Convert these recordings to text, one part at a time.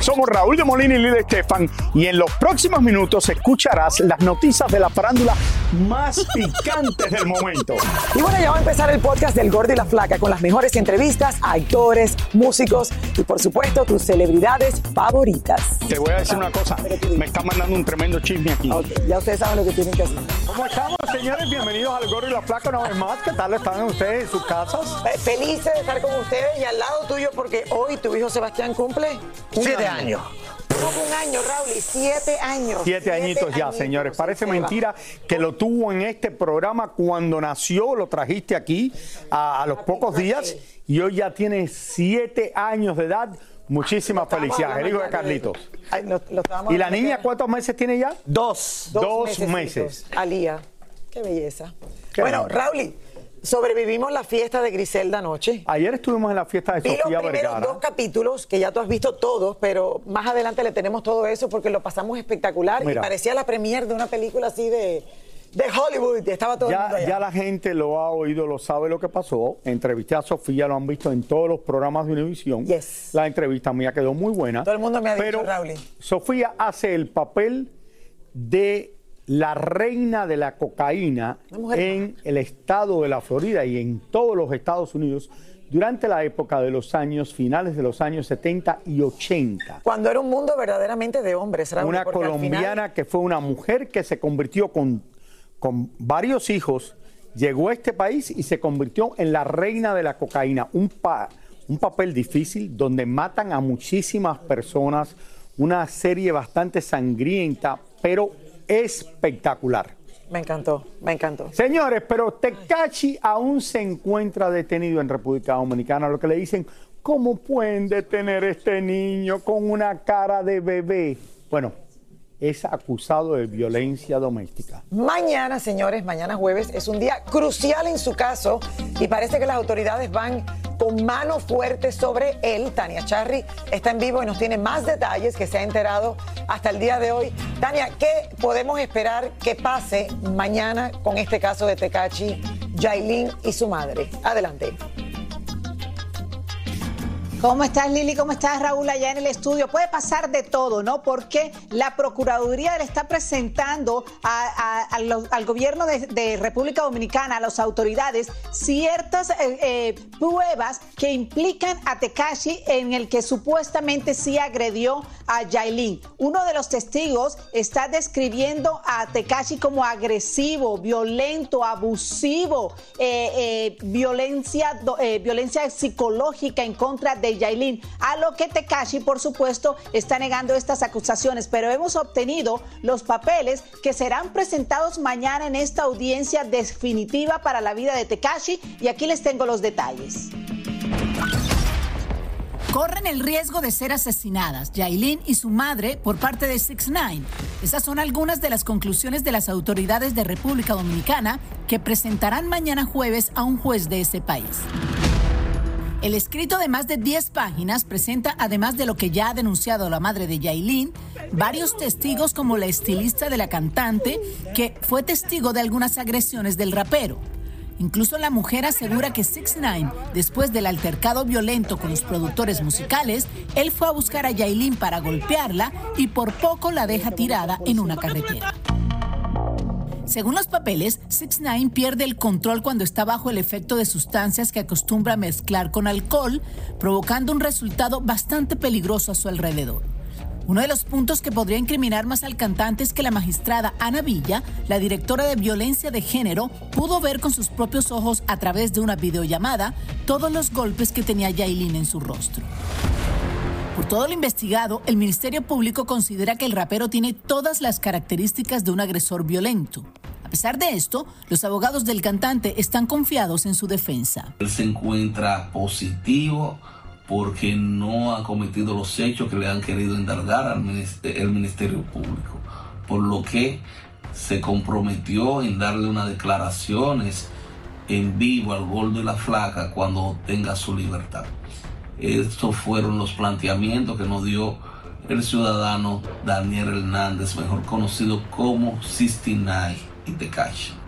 Somos Raúl de Molina y Lidia Estefan y en los próximos minutos escucharás las noticias de la farándula más picantes del momento. Y bueno, ya va a empezar el podcast del Gordo y la Flaca con las mejores entrevistas a actores, músicos y por supuesto tus celebridades favoritas. Te voy a decir una cosa, me está mandando un tremendo chisme aquí. Ya ustedes saben lo que tienen que hacer. ¿Cómo estamos, señores? Bienvenidos al Gordo y la Flaca una vez más. ¿Qué tal están ustedes en sus casas? Felices de estar con ustedes y al lado tuyo porque hoy tu hijo Sebastián cumple Siete año. años. Tuvo un año, Raúl, y siete años. Siete añitos ya, añitos, señores. Parece mentira que lo tuvo en este programa cuando nació, lo trajiste aquí a, a los pocos días y hoy ya tiene siete años de edad. Muchísimas felicidades, el hijo de Carlitos. Ay, ¿Y la niña cuántos meses tiene ya? Dos. Dos meses. Alía. Qué belleza. Qué bueno. Raúl, sobrevivimos la fiesta de Griselda anoche. Ayer estuvimos en la fiesta de Vi los Sofía primeros Vergara. dos capítulos, que ya tú has visto todos, pero más adelante le tenemos todo eso porque lo pasamos espectacular Mira. y parecía la premier de una película así de, de Hollywood. Estaba todo Ya, ya la gente lo ha oído, lo sabe lo que pasó. Entrevisté a Sofía, lo han visto en todos los programas de Univisión. Yes. La entrevista mía quedó muy buena. Todo el mundo me ha dicho, Raúl. Sofía hace el papel de la reina de la cocaína en el estado de la Florida y en todos los Estados Unidos durante la época de los años finales de los años 70 y 80. Cuando era un mundo verdaderamente de hombres, Raúl. Una colombiana final- que fue una mujer que se convirtió con, con varios hijos, llegó a este país y se convirtió en la reina de la cocaína. Un, pa- un papel difícil donde matan a muchísimas personas, una serie bastante sangrienta, pero espectacular. Me encantó, me encantó. Señores, pero Tecachi aún se encuentra detenido en República Dominicana, lo que le dicen, ¿cómo pueden detener este niño con una cara de bebé? Bueno, es acusado de violencia doméstica. Mañana, señores, mañana jueves es un día crucial en su caso y parece que las autoridades van con mano fuerte sobre él. Tania Charry está en vivo y nos tiene más detalles que se ha enterado hasta el día de hoy. Tania, ¿qué podemos esperar que pase mañana con este caso de Tecachi, Yailin y su madre? Adelante. ¿Cómo estás, Lili? ¿Cómo estás, Raúl, allá en el estudio? Puede pasar de todo, ¿no? Porque la Procuraduría le está presentando al gobierno de, de República Dominicana, a las autoridades, ciertas eh, eh, pruebas que implican a Tekashi en el que supuestamente sí agredió a Yailin. Uno de los testigos está describiendo a Tekashi como agresivo, violento, abusivo, eh, eh, violencia, eh, violencia psicológica en contra de Yailin, a lo que Tekashi, por supuesto, está negando estas acusaciones, pero hemos obtenido los papeles que serán presentados mañana en esta audiencia definitiva para la vida de Tekashi y aquí les tengo los detalles. Corren el riesgo de ser asesinadas, Yailin y su madre, por parte de 6 9 Esas son algunas de las conclusiones de las autoridades de República Dominicana que presentarán mañana jueves a un juez de ese país. El escrito de más de 10 páginas presenta, además de lo que ya ha denunciado la madre de Yailin, varios testigos como la estilista de la cantante, que fue testigo de algunas agresiones del rapero. Incluso la mujer asegura que 6 9 después del altercado violento con los productores musicales, él fue a buscar a Yailin para golpearla y por poco la deja tirada en una carretera. Según los papeles, 6 9 pierde el control cuando está bajo el efecto de sustancias que acostumbra mezclar con alcohol, provocando un resultado bastante peligroso a su alrededor. Uno de los puntos que podría incriminar más al cantante es que la magistrada Ana Villa, la directora de violencia de género, pudo ver con sus propios ojos a través de una videollamada todos los golpes que tenía Yailin en su rostro. Por todo lo investigado, el Ministerio Público considera que el rapero tiene todas las características de un agresor violento. A pesar de esto, los abogados del cantante están confiados en su defensa. Él se encuentra positivo porque no ha cometido los hechos que le han querido indagar al ministerio, Público, por lo que se comprometió en darle unas declaraciones en vivo al gordo y la flaca cuando tenga su libertad. Estos fueron los planteamientos que nos dio el ciudadano Daniel Hernández, mejor conocido como Sistinay y Tecashi.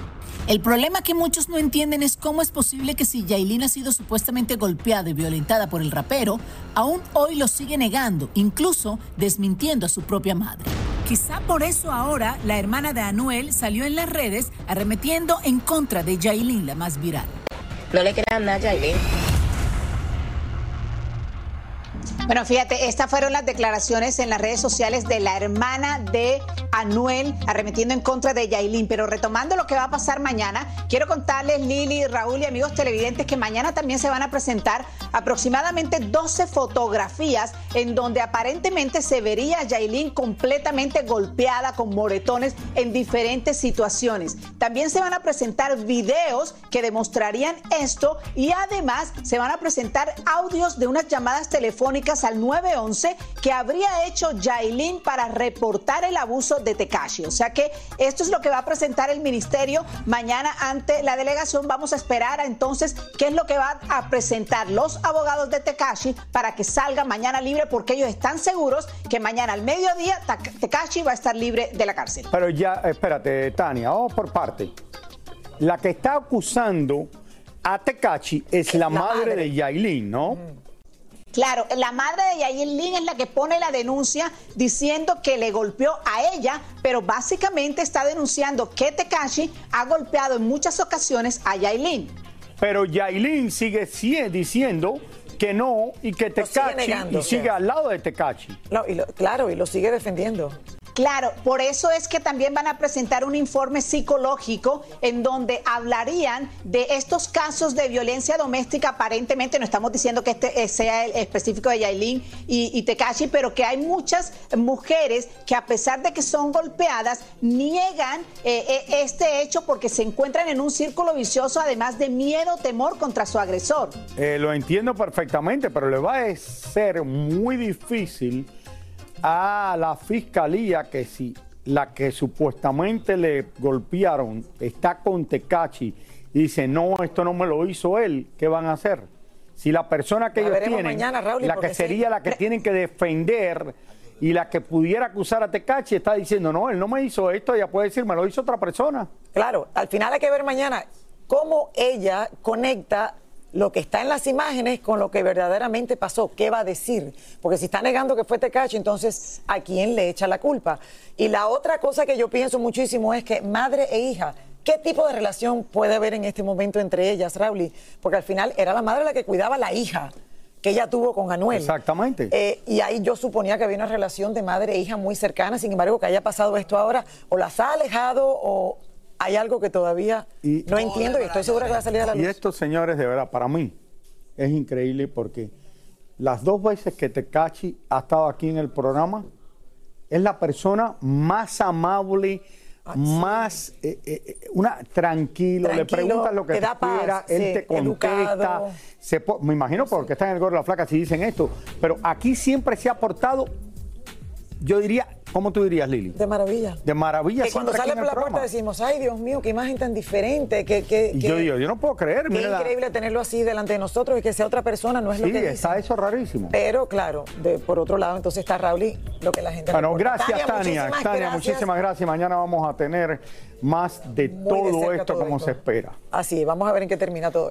El problema que muchos no entienden es cómo es posible que si Yailin ha sido supuestamente golpeada y violentada por el rapero, aún hoy lo sigue negando, incluso desmintiendo a su propia madre. Quizá por eso ahora la hermana de Anuel salió en las redes arremetiendo en contra de Yailin, la más viral. No le crean nada a. Bueno, fíjate, estas fueron las declaraciones en las redes sociales de la hermana de Anuel, arremetiendo en contra de Yailin. Pero retomando lo que va a pasar mañana, quiero contarles, Lili, Raúl y amigos televidentes, que mañana también se van a presentar aproximadamente 12 fotografías en donde aparentemente se vería a Yailin completamente golpeada con moretones en diferentes situaciones. También se van a presentar videos que demostrarían esto y además se van a presentar audios de unas llamadas telefónicas al 911 que habría hecho Yailin para reportar el abuso de Tekashi. O sea que esto es lo que va a presentar el ministerio mañana ante la delegación. Vamos a esperar a entonces qué es lo que van a presentar los abogados de Tekashi para que salga mañana libre porque ellos están seguros que mañana al mediodía Tekashi va a estar libre de la cárcel. Pero ya, espérate, Tania, vamos por parte. La que está acusando a Tekashi es la, madre, de Yailin, ¿no? Claro, la madre de Yailin es la que pone la denuncia diciendo que le golpeó a ella, pero básicamente está denunciando que Tekashi ha golpeado en muchas ocasiones a Yailin. Pero Yailin sigue, sigue diciendo que no y que Tekashi y sigue al lado de Tekashi. No, y claro, y lo sigue defendiendo. Claro, por eso es que también van a presentar un informe psicológico en donde hablarían de estos casos de violencia doméstica. Aparentemente, no estamos diciendo que este sea el específico de Yailin y, y Tekashi, pero que hay muchas mujeres que a pesar de que son golpeadas, niegan eh, eh, este hecho porque se encuentran en un círculo vicioso, además de miedo, temor contra su agresor. Eh, lo entiendo perfectamente, pero le va a ser muy difícil a la fiscalía que si la que supuestamente le golpearon está con Tecachi y dice, no, esto no me lo hizo él, ¿qué van a hacer? Si la persona que ellos tienen, la que sería la que tienen que defender y la que pudiera acusar a Tecachi está diciendo, no, él no me hizo esto, ella puede decir, me lo hizo otra persona. Claro, al final hay que ver mañana cómo ella conecta lo que está en las imágenes con lo que verdaderamente pasó. ¿Qué va a decir? Porque si está negando que fue Tecachi, entonces ¿a quién le echa la culpa? Y la otra cosa que yo pienso muchísimo es que madre e hija, ¿qué tipo de relación puede haber en este momento entre ellas, Rauli? Porque al final era la madre la que cuidaba a la hija que ella tuvo con Anuel. Exactamente. Eh, y ahí yo suponía que había una relación de madre e hija muy cercana, sin embargo, que haya pasado esto ahora, o las ha alejado o hay algo que todavía no entiendo y estoy segura que va a salir a la luz. Y esto, señores, de verdad, para mí es increíble porque las dos veces que Tecachi ha estado aquí en el programa, es la persona más amable, ah, más eh, eh, una tranquilo, le preguntas lo que te quiera, él te contesta. me imagino porque está en el gorro de la flaca si dicen esto, pero aquí siempre se ha portado yo diría, ¿cómo tú dirías, Lili? De maravilla. De maravilla. Que cuando sale por la puerta decimos, ay Dios mío, qué imagen tan diferente, que, que, yo digo, yo no puedo creer. qué la- increíble tenerlo así delante de nosotros y que sea otra persona, no es lo Sí, que dice. está eso rarísimo. Pero claro, de, por otro lado, entonces está Raúl y lo que la gente Bueno, reporta. gracias Tania, muchísimas Tania, gracias. muchísimas gracias. Mañana vamos a tener más de Muy todo esto todo como esto. se espera. Así, vamos a ver en qué termina todo.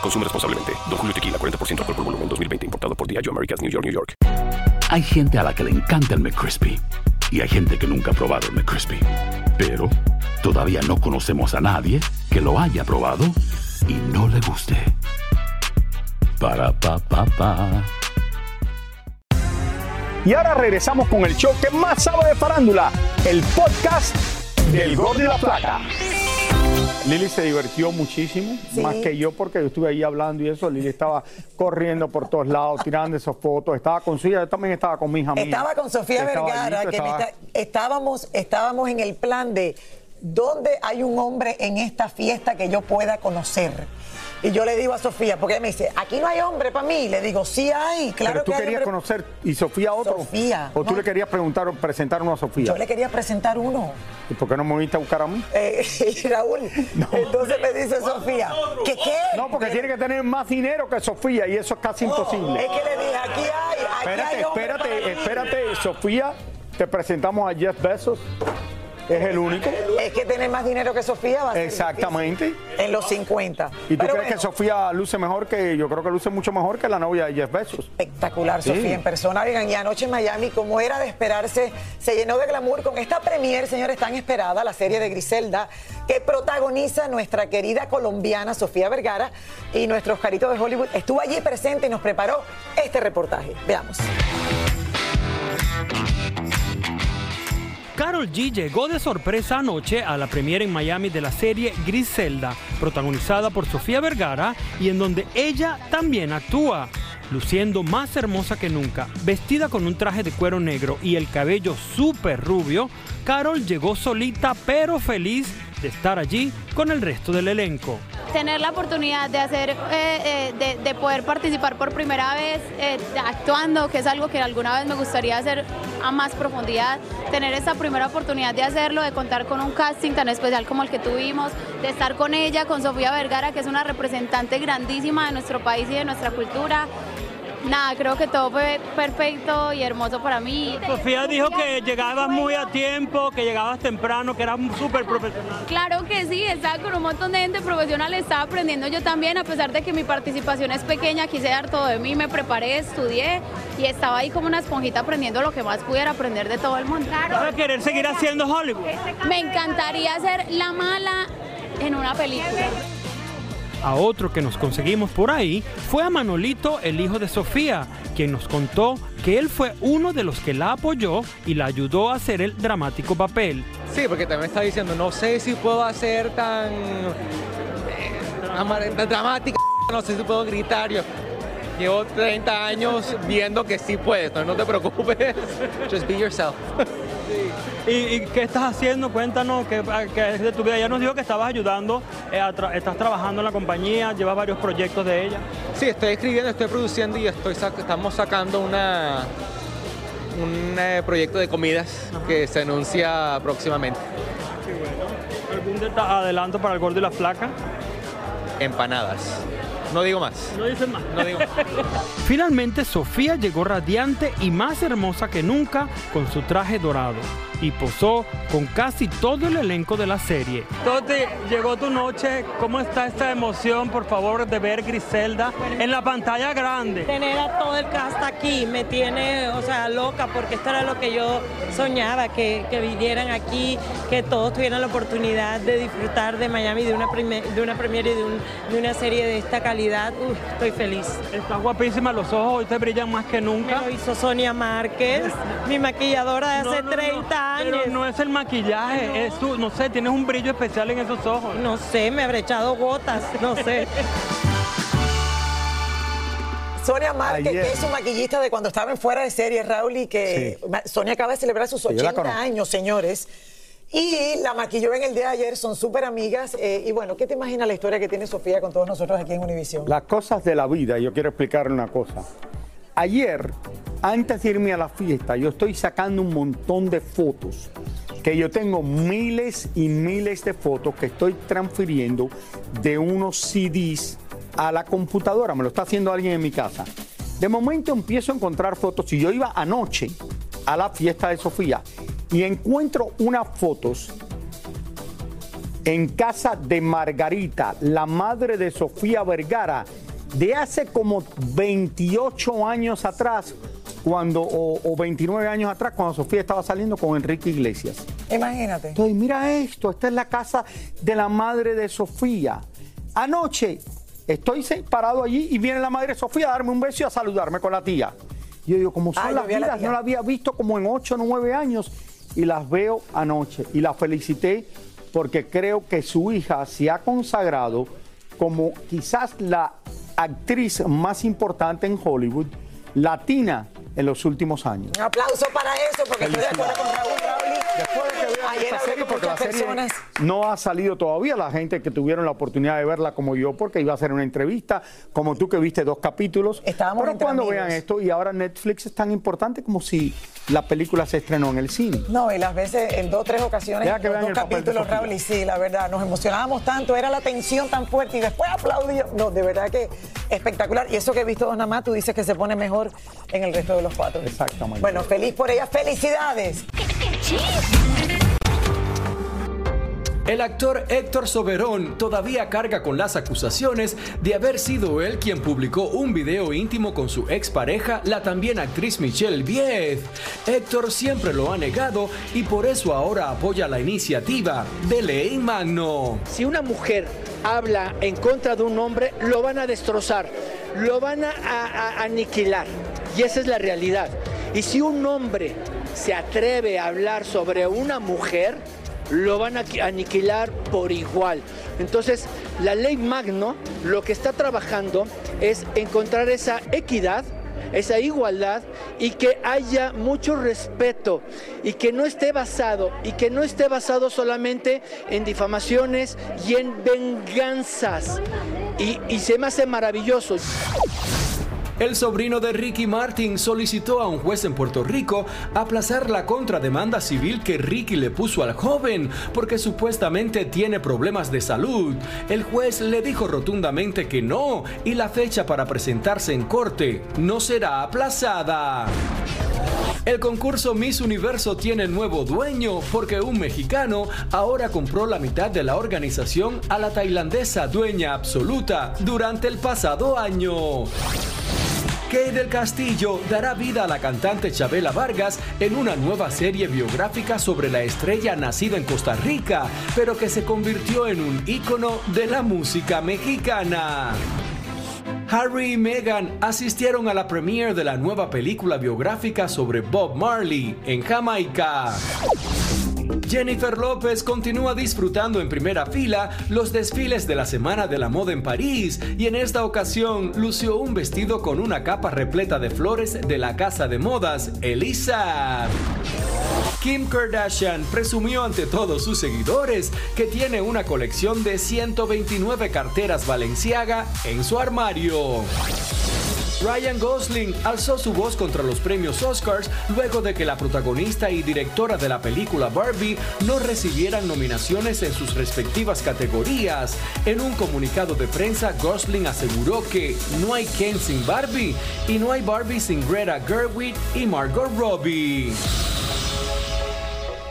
Consume responsablemente. Don Julio Tequila, 40% alcohol por volumen, 2020. Importado por Diageo Americas, New York, New York. Hay gente a la que le encanta el McCrispy y hay gente que nunca ha probado el McCrispy. Pero todavía no conocemos a nadie que lo haya probado y no le guste. Para pa pa pa. Y ahora regresamos con el show que más sabe de farándula, el podcast del Gol de la Plata. Lili se divirtió muchísimo, Sí. más que yo, porque yo estuve ahí hablando y eso. Lili estaba corriendo por todos lados, tirando esas fotos. Estaba con su hija, yo también estaba con mi hija mía. Estaba con Sofía Estaba Vergara, allí, que me estaba- está- estábamos, estábamos en el plan de dónde hay un hombre en esta fiesta que yo pueda conocer. Y yo le digo a Sofía, porque ella me dice, aquí no hay hombre para mí. Le digo, sí hay, claro Pero tú que hay querías hombre. conocer, ¿y Sofía otro? Sofía, ¿O tú no. le querías preguntar o presentar uno a Sofía? Yo le quería presentar uno. ¿Y por qué no me viniste a buscar a mí? Eh, y Raúl, entonces me dice Sofía, ¿qué qué? No, porque tiene que tener más dinero que Sofía y eso es casi imposible. Es que le dije, aquí hay, aquí Espérate, hay hombre espérate, para mí. espérate, Sofía, te presentamos a Jeff Bezos. Es el único. Es que tener más dinero que Sofía va a ser Exactamente. difícil en los 50. ¿Y tú Pero crees que Sofía luce mejor que yo creo que luce mucho mejor que la novia de Jeff Bezos? espectacular, Sí. Sofía, en persona. Oigan, y anoche en Miami, como era de esperarse, se llenó de glamour con esta premier, señores, tan esperada, la serie de Griselda, que protagoniza nuestra querida colombiana Sofía Vergara y nuestro Oscarito de Hollywood estuvo allí presente y nos preparó este reportaje. Veamos. Carol G llegó de sorpresa anoche a la premiere en Miami de la serie Griselda, protagonizada por Sofía Vergara y en donde ella también actúa. Luciendo más hermosa que nunca, vestida con un traje de cuero negro y el cabello súper rubio, Carol llegó solita pero feliz de estar allí con el resto del elenco. Tener la oportunidad de hacer, eh, eh, de, de poder participar por primera vez eh, actuando, que es algo que alguna vez me gustaría hacer a más profundidad, tener esa primera oportunidad de hacerlo, de contar con un casting tan especial como el que tuvimos, de estar con ella, con Sofía Vergara, que es una representante grandísima de nuestro país y de nuestra cultura. Nada, creo que todo fue perfecto y hermoso para mí. Sofía dijo que llegabas muy a tiempo, que llegabas temprano, que eras súper profesional. Claro que sí, estaba con un montón de gente profesional, estaba aprendiendo yo también, a pesar de que mi participación es pequeña, quise dar todo de mí, me preparé, estudié y estaba ahí como una esponjita aprendiendo lo que más pudiera aprender de todo el mundo. ¿Vas a querer seguir haciendo Hollywood? Me encantaría ser la mala en una película. A otro que nos conseguimos por ahí fue a Manolito, el hijo de Sofía, quien nos contó que él fue uno de los que la apoyó y la ayudó a hacer el dramático papel. Sí, porque también está diciendo, no sé si puedo hacer tan, eh, dramática, no sé si puedo gritar. Yo, Llevo 30 años viendo que sí puedes, no te preocupes. Just be yourself. ¿Y, y qué estás haciendo? Cuéntanos, ¿qué, qué es de tu vida? Ya nos dijo que estabas ayudando, eh, tra- estás trabajando en la compañía, llevas varios proyectos de ella. Sí, estoy escribiendo, estoy produciendo y estoy sac- estamos sacando una, un eh, proyecto de comidas que se anuncia próximamente. ¿Algún deta- adelanto para el gordo y la flaca? Empanadas. No digo más. No dices más. No digo más. Finalmente, Sofía llegó radiante y más hermosa que nunca con su traje dorado y posó con casi todo el elenco de la serie. Toti, llegó tu noche. ¿Cómo está esta emoción, por favor, de ver Griselda en la pantalla grande? Tener a todo el cast aquí me tiene, o sea, loca, porque esto era lo que yo soñaba, que, que vinieran aquí, que todos tuvieran la oportunidad de disfrutar de Miami, de una, de una premiere y de, un- de una serie de esta calidad. Uf, estoy feliz. Estás guapísima, los ojos hoy te brillan más que nunca. Me lo hizo Sonia Márquez, mi maquilladora de hace 30 años. Pero no es el maquillaje, es tú, no sé, tienes un brillo especial en esos ojos. No sé, me habré echado gotas, no sé. Sonia Márquez, Ayer. que es su maquillista de cuando estaba en fuera de serie, Raúl, y que Sonia acaba de celebrar sus Sí, yo la 80 conozco. años, señores. Y la maquilló en el día de ayer, son súper amigas. eh, y bueno, ¿qué te imaginas la historia que tiene Sofía con todos nosotros aquí en Univision? Las cosas de la vida, yo quiero explicarle una cosa. Ayer, antes de irme a la fiesta, yo estoy sacando un montón de fotos, que yo tengo miles y miles de fotos que estoy transfiriendo de unos CDs a la computadora, me lo está haciendo alguien en mi casa. De momento empiezo a encontrar fotos y yo iba anoche a la fiesta de Sofía y encuentro unas fotos en casa de Margarita, la madre de Sofía Vergara, de hace como 28 años atrás, cuando, o, o 29 años atrás, cuando Sofía estaba saliendo con Enrique Iglesias. Imagínate. Entonces, mira esto, esta es la casa de la madre de Sofía. Anoche estoy parado allí y viene la madre de Sofía a darme un beso y a saludarme con la tía. Y yo digo, como son Ah, las la vidas, no la había visto como en 8 o 9 años y las veo anoche. Y la felicité porque creo que su hija se ha consagrado como quizás la actriz más importante en Hollywood, latina en los últimos años. Un aplauso para eso, porque estoy de acuerdo con Raúl. Después de que vean Ayer esta hablé serie, porque la serie personas. no ha salido todavía, la gente que tuvieron la oportunidad de verla como yo, porque iba a hacer una entrevista, como tú que viste dos capítulos. Estábamos Pero cuando amigos. vean esto, y ahora Netflix es tan importante como si la película se estrenó en el cine. No, y las veces en dos o tres ocasiones, Deja que vean dos capítulos. Raúl, y sí, la verdad, nos emocionábamos tanto, era la tensión tan fuerte y después aplaudíamos. No, de verdad que espectacular. Y eso que he visto dos nada más, tú dices que se pone mejor en el resto de los cuatro. Exactamente. Bueno, feliz por ella, felicidades. El actor Héctor Soberón todavía carga con las acusaciones de haber sido él quien publicó un video íntimo con su expareja, la también actriz Michelle Viez. Héctor siempre lo ha negado y por eso ahora apoya la iniciativa de Ley Magno. Si una mujer habla en contra de un hombre, lo van a destrozar, lo van a, a- a aniquilar. Y esa es la realidad. Y si un hombre se atreve a hablar sobre una mujer, lo van a qui- aniquilar por igual. Entonces, la ley Magno lo que está trabajando es encontrar esa equidad esa igualdad y que haya mucho respeto y que no esté basado y que no esté basado solamente en difamaciones y en venganzas y, y se me hace maravilloso. El sobrino de Ricky Martin solicitó a un juez en Puerto Rico aplazar la contrademanda civil que Ricky le puso al joven porque supuestamente tiene problemas de salud. El juez le dijo rotundamente que no y la fecha para presentarse en corte no será aplazada. El concurso Miss Universo tiene nuevo dueño porque un mexicano ahora compró la mitad de la organización a la tailandesa dueña absoluta durante el pasado año. Kay del Castillo dará vida a la cantante Chabela Vargas en una nueva serie biográfica sobre la estrella nacida en Costa Rica, pero que se convirtió en un ícono de la música mexicana. Harry y Meghan asistieron a la premiere de la nueva película biográfica sobre Bob Marley en Jamaica. Jennifer López continúa disfrutando en primera fila los desfiles de la Semana de la Moda en París y en esta ocasión lució un vestido con una capa repleta de flores de la casa de modas Elisa. Kim Kardashian presumió ante todos sus seguidores que tiene una colección de 129 carteras Balenciaga en su armario. Ryan Gosling alzó su voz contra los premios Oscars luego de que la protagonista y directora de la película Barbie no recibieran nominaciones en sus respectivas categorías. En un comunicado de prensa, Gosling aseguró que no hay Ken sin Barbie y no hay Barbie sin Greta Gerwig y Margot Robbie.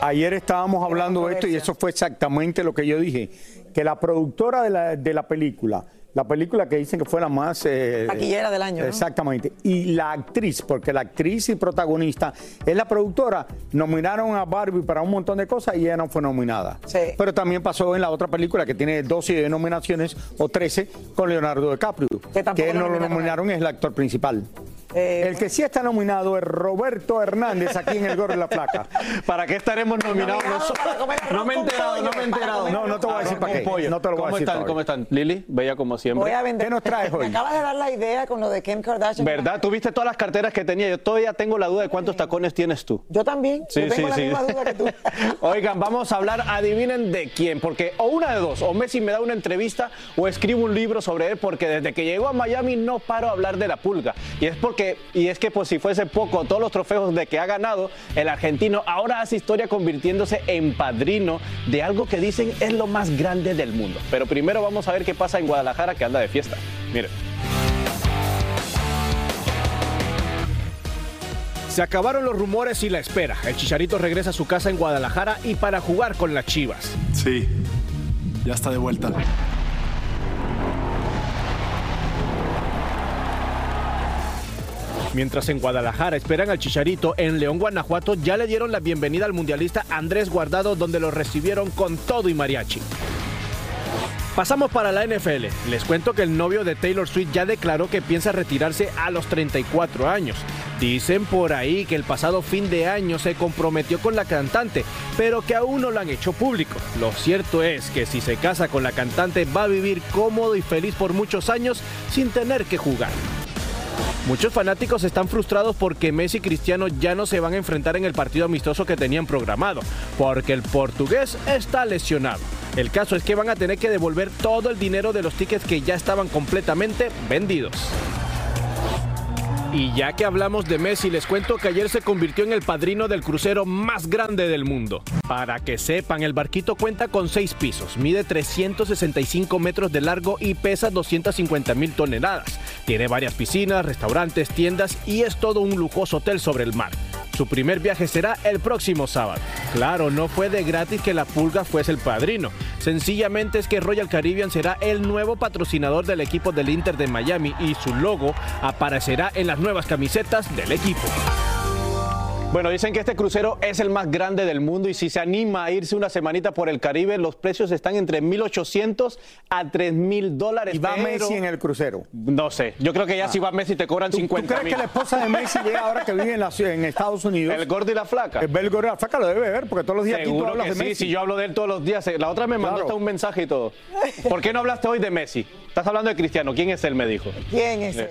Ayer estábamos hablando de esto y eso fue exactamente lo que yo dije, que la productora de la, de la película, la película que dicen que fue la más... Eh, Taquillera del año, ¿no? Exactamente. Y la actriz, porque la actriz y protagonista es la productora, nominaron a Barbie para un montón de cosas y ella no fue nominada. Sí. Pero también pasó en la otra película que tiene 12 nominaciones o 13 con Leonardo DiCaprio, Que que no lo nominaron es el actor principal. Eh, el que sí está nominado es Roberto Hernández aquí en El Gorro de la Placa. ¿Para qué estaremos nominados nosotros? No me he enterado, no me he enterado. No, no te voy a decir para qué. pollo. No te lo voy a ¿Cómo decir están? ¿Cómo están? Lili, bella como siempre. Voy a vender. ¿Qué nos traes hoy? Me acabas de dar la idea con lo de Kim Kardashian. ¿Verdad? ¿Tú viste todas las carteras que tenía? Yo todavía tengo la duda de cuántos tacones tienes tú. Yo también. Sí, Yo tengo sí, la sí. misma duda que tú. Oigan, vamos a hablar, adivinen de quién, porque o una de dos, o Messi me da una entrevista o escribo un libro sobre él, porque desde que llegó a Miami no paro a hablar de la pulga. Y es porque, y es que pues si fuese poco, todos los trofeos de que ha ganado, el argentino ahora hace historia convirtiéndose en padrino de algo que dicen es lo más grande del mundo. Pero primero vamos a ver qué pasa en Guadalajara que anda de fiesta. Miren. Se acabaron los rumores y la espera. El Chicharito regresa a su casa en Guadalajara y para jugar con las Chivas. Sí, ya está de vuelta. Mientras en Guadalajara esperan al Chicharito, en León, Guanajuato ya le dieron la bienvenida al mundialista Andrés Guardado donde lo recibieron con todo y mariachi. Pasamos para la NFL. Les cuento que el novio de Taylor Swift ya declaró que piensa retirarse a los 34 años. Dicen por ahí que el pasado fin de año se comprometió con la cantante, pero que aún no lo han hecho público. Lo cierto es que si se casa con la cantante va a vivir cómodo y feliz por muchos años sin tener que jugar. Muchos fanáticos están frustrados porque Messi y Cristiano ya no se van a enfrentar en el partido amistoso que tenían programado, porque el portugués está lesionado. El caso es que van a tener que devolver todo el dinero de los tickets que ya estaban completamente vendidos. Y ya que hablamos de Messi, les cuento que ayer se convirtió en el padrino del crucero más grande del mundo. Para que sepan, el barquito cuenta con seis pisos, mide 365 metros de largo y pesa 250 mil toneladas. Tiene varias piscinas, restaurantes, tiendas y es todo un lujoso hotel sobre el mar. Su primer viaje será el próximo sábado. Claro, no fue de gratis que la pulga fuese el padrino. Sencillamente es que Royal Caribbean será el nuevo patrocinador del equipo del Inter de Miami y su logo aparecerá en las nuevas camisetas del equipo. Bueno, dicen que este crucero es el más grande del mundo y si se anima a irse una semanita por el Caribe, los precios están entre 1.800 a 3.000 dólares. Y va pero- Messi en el crucero. No sé, yo creo que ya si va Messi te cobran ¿Tú, tú 50 crees que la esposa de Messi llega ahora que vive en, la ciudad- en Estados Unidos? El gordo y la flaca. El gordo y la flaca lo debe ver porque todos los días aquí tú Seguro hablas que de sí, Messi. si yo hablo de él todos los días. La otra me mandó Claro. hasta un mensaje y todo. ¿Por qué no hablaste hoy de Messi? Estás hablando de Cristiano. ¿Quién es él? Me dijo. ¿Quién es? Eh.